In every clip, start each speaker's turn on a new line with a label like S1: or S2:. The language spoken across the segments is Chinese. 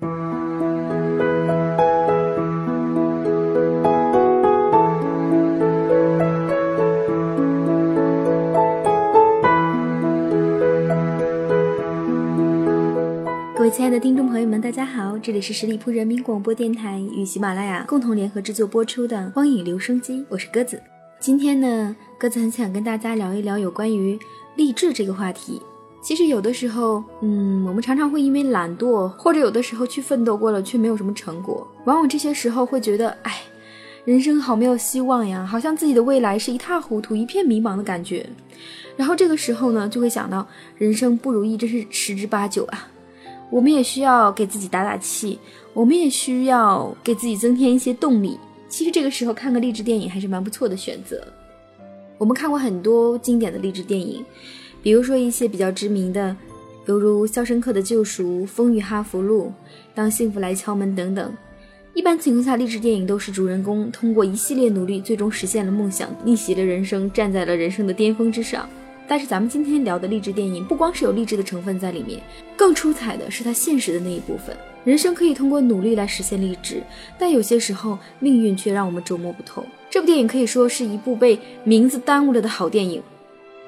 S1: 各位亲爱的听众朋友们，大家好，这里是十里铺人民广播电台与喜马拉雅共同联合制作播出的《光影留声机》，我是鸽子。今天呢，鸽子很想跟大家聊一聊有关于励志这个话题。其实有的时候，嗯，我们常常会因为懒惰，或者有的时候去奋斗过了却没有什么成果，往往这些时候会觉得，哎，人生好没有希望呀，好像自己的未来是一塌糊涂、一片迷茫的感觉。然后这个时候呢，就会想到人生不如意，真是十之八九啊。我们也需要给自己打打气，我们也需要给自己增添一些动力。其实这个时候看个励志电影还是蛮不错的选择。我们看过很多经典的励志电影，比如说一些比较知名的，犹如《肖申克的救赎》《风雨哈佛路》《当幸福来敲门》等等。一般情况下，励志电影都是主人公通过一系列努力，最终实现了梦想，逆袭了人生，站在了人生的巅峰之上。但是咱们今天聊的励志电影，不光是有励志的成分在里面，更出彩的是它现实的那一部分。人生可以通过努力来实现励志，但有些时候命运却让我们捉摸不透。这部电影可以说是一部被名字耽误了的好电影，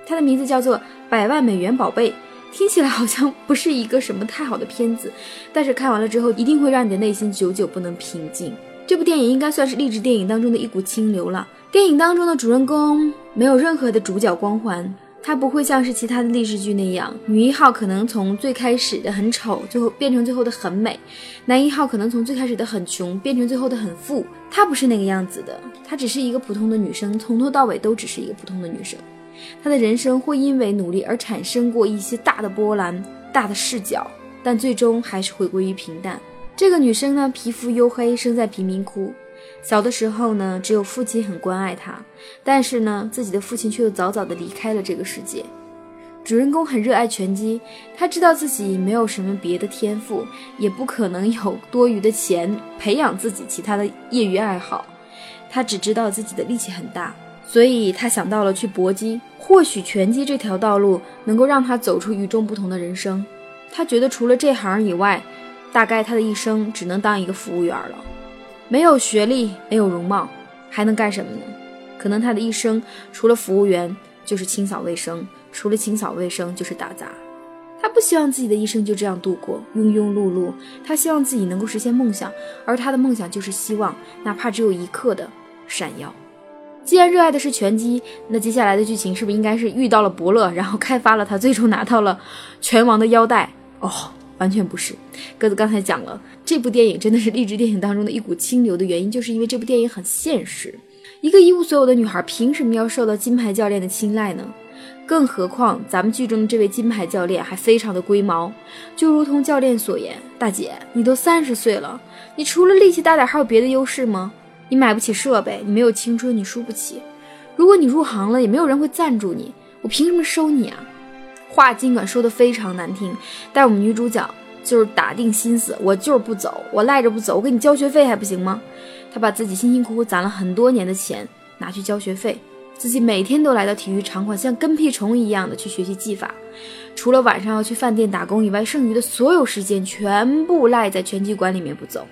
S1: 它的名字叫做《百万美元宝贝》，听起来好像不是一个什么太好的片子，但是看完了之后一定会让你的内心久久不能平静。这部电影应该算是励志电影当中的一股清流了。电影当中的主人公没有任何的主角光环。它不会像是其他的励志剧那样，女一号可能从最开始的很丑，最后变成最后的很美；男一号可能从最开始的很穷，变成最后的很富。她不是那个样子的，她只是一个普通的女生，从头到尾都只是一个普通的女生。她的人生会因为努力而产生过一些大的波澜、大的视角，但最终还是回归于平淡。这个女生呢，皮肤黝黑，生在贫民窟。小的时候呢，只有父亲很关爱她，但是呢，自己的父亲却又早早的离开了这个世界。主人公很热爱拳击，他知道自己没有什么别的天赋，也不可能有多余的钱培养自己其他的业余爱好。他只知道自己的力气很大，所以他想到了去搏击。或许拳击这条道路能够让他走出与众不同的人生。他觉得除了这行以外，大概他的一生只能当一个服务员了。没有学历，没有容貌，还能干什么呢？可能他的一生除了服务员就是清扫卫生，除了清扫卫生就是打杂。他不希望自己的一生就这样度过，庸庸碌碌。他希望自己能够实现梦想，而他的梦想就是希望，哪怕只有一刻的闪耀。既然热爱的是拳击，那接下来的剧情是不是应该是遇到了伯乐，然后开发了他，最终拿到了拳王的腰带？哦。完全不是，鸽子刚才讲了，这部电影真的是励志电影当中的一股清流的原因，就是因为这部电影很现实。一个一无所有的女孩，凭什么要受到金牌教练的青睐呢？更何况咱们剧中的这位金牌教练还非常的龟毛，就如同教练所言：“大姐，你都三十岁了，你除了力气大点，还有别的优势吗？你买不起设备，你没有青春，你输不起。如果你入行了，也没有人会赞助你，我凭什么收你啊？”话尽管说的非常难听，但我们女主角就是打定心思，我就是不走，我赖着不走，我给你交学费还不行吗？她把自己辛辛苦苦攒了很多年的钱拿去交学费，自己每天都来到体育场馆，像跟屁虫一样的去学习技法，除了晚上要去饭店打工以外，剩余的所有时间全部赖在拳击馆里面不走。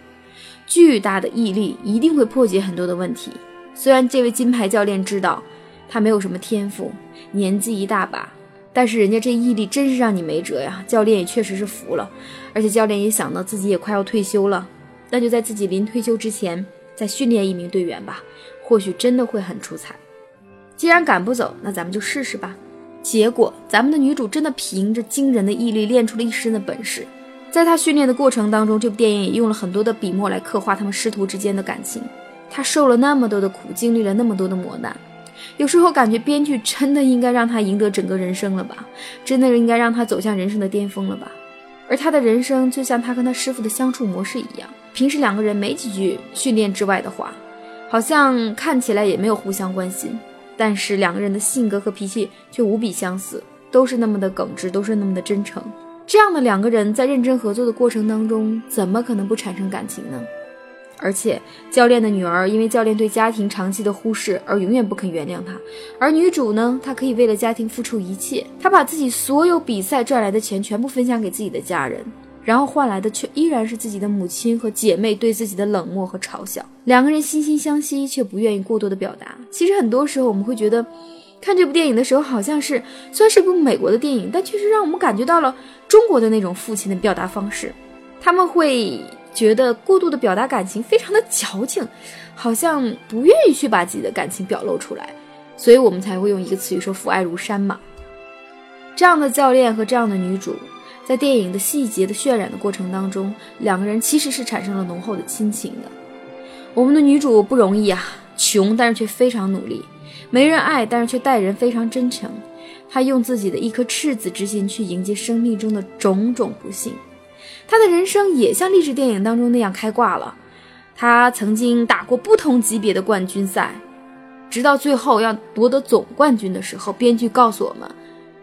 S1: 巨大的毅力一定会破解很多的问题。虽然这位金牌教练知道他没有什么天赋，年纪一大把。但是人家这毅力真是让你没辙呀！教练也确实是服了，而且教练也想到自己也快要退休了，那就在自己临退休之前再训练一名队员吧，或许真的会很出彩。既然赶不走，那咱们就试试吧。结果咱们的女主真的凭着惊人的毅力练出了一身的本事。在他训练的过程当中，这部电影也用了很多的笔墨来刻画他们师徒之间的感情。他受了那么多的苦，经历了那么多的磨难。有时候感觉编剧真的应该让他赢得整个人生了吧，真的应该让他走向人生的巅峰了吧。而他的人生就像他跟他师傅的相处模式一样，平时两个人没几句训练之外的话，好像看起来也没有互相关心，但是两个人的性格和脾气却无比相似，都是那么的耿直，都是那么的真诚。这样的两个人在认真合作的过程当中，怎么可能不产生感情呢？而且教练的女儿因为教练对家庭长期的忽视而永远不肯原谅他，而女主呢，她可以为了家庭付出一切，她把自己所有比赛赚来的钱全部分享给自己的家人，然后换来的却依然是自己的母亲和姐妹对自己的冷漠和嘲笑。两个人惺惺相惜，却不愿意过多的表达。其实很多时候我们会觉得，看这部电影的时候，好像是虽然是部美国的电影，但确实让我们感觉到了中国的那种父亲的表达方式。他们会觉得过度的表达感情非常的矫情，好像不愿意去把自己的感情表露出来，所以我们才会用一个词语说“父爱如山”嘛。这样的教练和这样的女主。在电影的细节的渲染的过程当中，两个人其实是产生了浓厚的亲情的。我们的女主不容易啊，穷但是却非常努力，没人爱但是却待人非常真诚。他用自己的一颗赤子之心去迎接生命中的种种不幸。他的人生也像励志电影当中那样开挂了。他曾经打过不同级别的冠军赛，直到最后要夺得总冠军的时候，编剧告诉我们，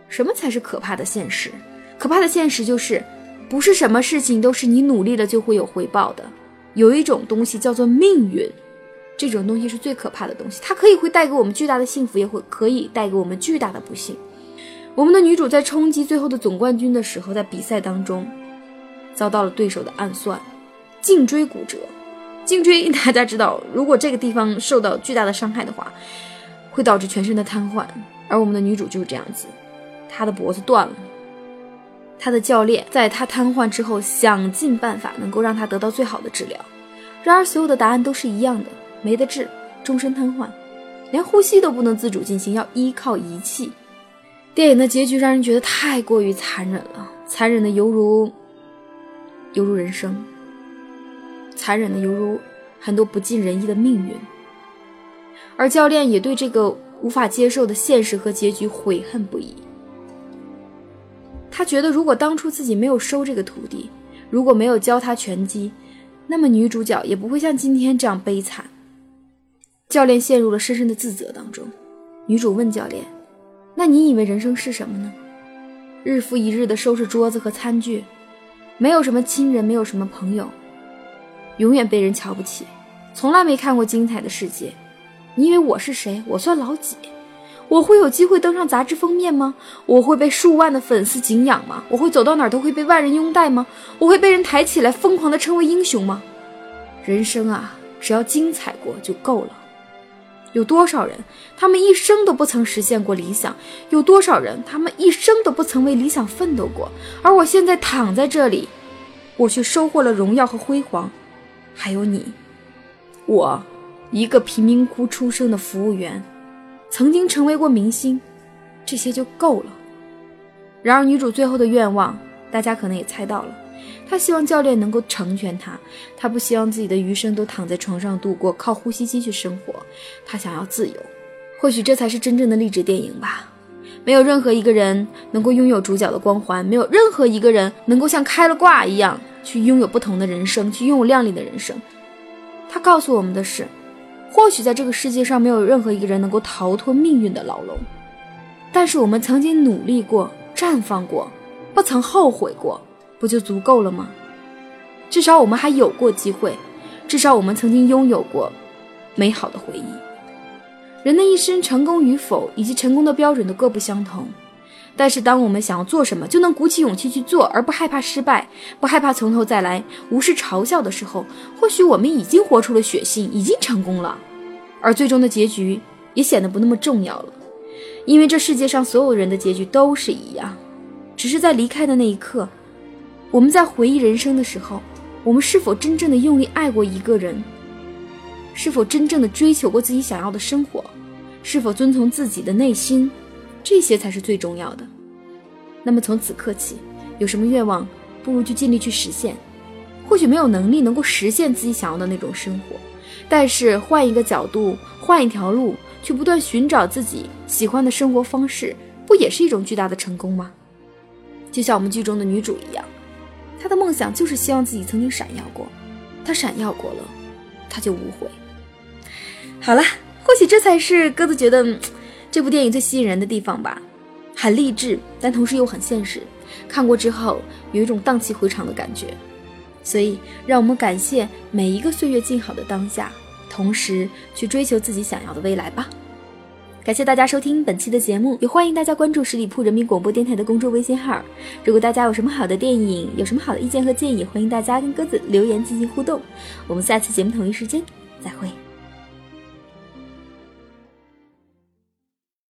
S1: 什么才是可怕的现实。可怕的现实就是，不是什么事情都是你努力了就会有回报的。有一种东西叫做命运，这种东西是最可怕的东西。它可以会带给我们巨大的幸福，也会可以带给我们巨大的不幸。我们的女主在冲击最后的总冠军的时候，在比赛当中遭到了对手的暗算，颈椎骨折。颈椎大家知道，如果这个地方受到巨大的伤害的话，会导致全身的瘫痪。而我们的女主就是这样子，她的脖子断了。他的教练在他瘫痪之后，想尽办法能够让他得到最好的治疗。然而，所有的答案都是一样的，没得治，终身瘫痪，连呼吸都不能自主进行，要依靠仪器。电影的结局让人觉得太过于残忍了，残忍的犹如犹如人生，残忍的犹如很多不尽人意的命运。而教练也对这个无法接受的现实和结局悔恨不已。他觉得，如果当初自己没有收这个徒弟，如果没有教他拳击，那么女主角也不会像今天这样悲惨。教练陷入了深深的自责当中。女主问教练：“那你以为人生是什么呢？日复一日的收拾桌子和餐具，没有什么亲人，没有什么朋友，永远被人瞧不起，从来没看过精彩的世界。你以为我是谁？我算老几？”我会有机会登上杂志封面吗？我会被数万的粉丝敬仰吗？我会走到哪儿都会被万人拥戴吗？我会被人抬起来疯狂的称为英雄吗？人生啊，只要精彩过就够了。有多少人，他们一生都不曾实现过理想？有多少人，他们一生都不曾为理想奋斗过？而我现在躺在这里，我却收获了荣耀和辉煌。还有你，我，一个贫民窟出生的服务员。曾经成为过明星，这些就够了。然而，女主最后的愿望，大家可能也猜到了，他希望教练能够成全他，他不希望自己的余生都躺在床上度过，靠呼吸机去生活。他想要自由，或许这才是真正的励志电影吧。没有任何一个人能够拥有主角的光环，没有任何一个人能够像开了挂一样去拥有不同的人生，去拥有亮丽的人生。他告诉我们的是。或许在这个世界上没有任何一个人能够逃脱命运的牢笼，但是我们曾经努力过、绽放过，不曾后悔过，不就足够了吗？至少我们还有过机会，至少我们曾经拥有过美好的回忆。人的一生成功与否以及成功的标准都各不相同，但是当我们想要做什么就能鼓起勇气去做，而不害怕失败，不害怕从头再来，无视嘲笑的时候，或许我们已经活出了血性，已经成功了。而最终的结局也显得不那么重要了，因为这世界上所有人的结局都是一样，只是在离开的那一刻，我们在回忆人生的时候，我们是否真正的用力爱过一个人？是否真正的追求过自己想要的生活？是否遵从自己的内心？这些才是最重要的。那么从此刻起，有什么愿望，不如就尽力去实现。或许没有能力能够实现自己想要的那种生活。但是换一个角度，换一条路，去不断寻找自己喜欢的生活方式，不也是一种巨大的成功吗？就像我们剧中的女主一样，他的梦想就是希望自己曾经闪耀过，他闪耀过了，他就无悔。好了，或许这才是鸽子觉得这部电影最吸引人的地方吧，很励志，但同时又很现实。看过之后，有一种荡气回肠的感觉。所以，让我们感谢每一个岁月静好的当下，同时去追求自己想要的未来吧。感谢大家收听本期的节目，也欢迎大家关注十里铺人民广播电台的公众微信号。如果大家有什么好的电影，有什么好的意见和建议，欢迎大家跟鸽子留言进行互动。我们下次节目同一时间再会。